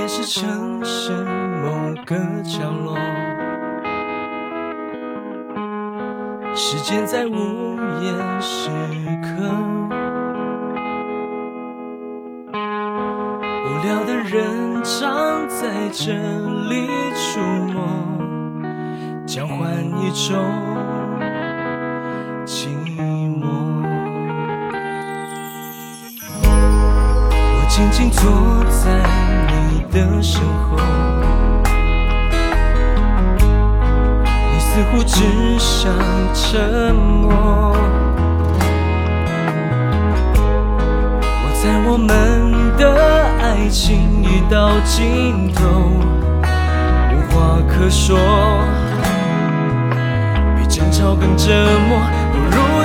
也是城市某个角落。时间在午夜时刻，无聊的人常在这里出没，交换一种寂寞。我静静坐在你的身后。似乎只想沉默。我在我们的爱情已到尽头，无话可说，比争吵更折磨，不如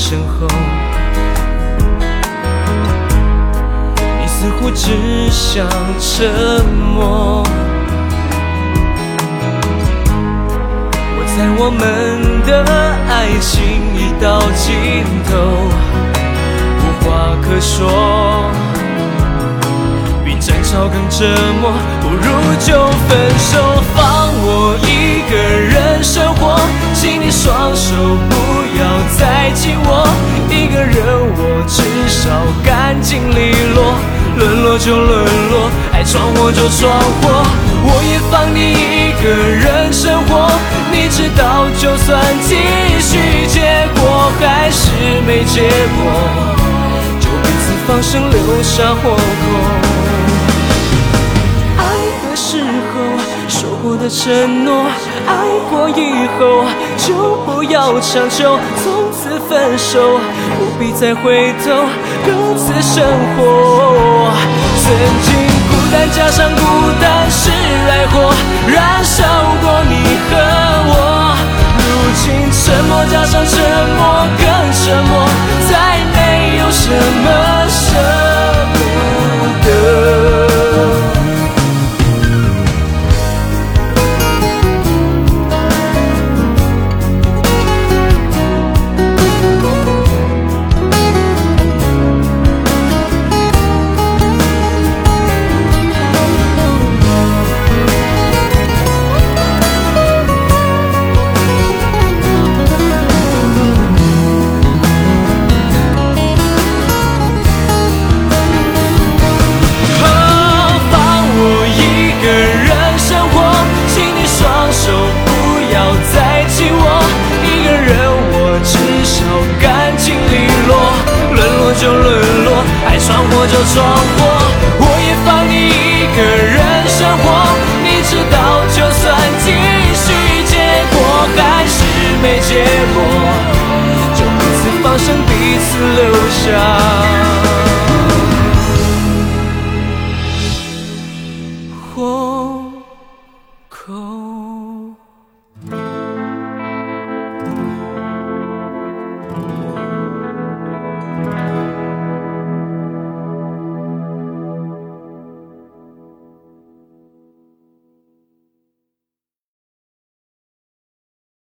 身后，你似乎只想沉默。我猜我们的爱情已到尽头，无话可说，比争吵更折磨，不如就分手，放我一个人生活。请你双手不要再紧握，一个人我至少干净利落。沦落就沦落，爱闯祸就闯祸，我也放你一个人生活。你知道，就算继续，结果还是没结果，就彼此放生，留下活口。过的承诺，爱过以后就不要强求，从此分手，不必再回头，各自生活。曾经孤单加上孤单是爱火，就沦落爱闯祸就闯祸我也放你一个人生活。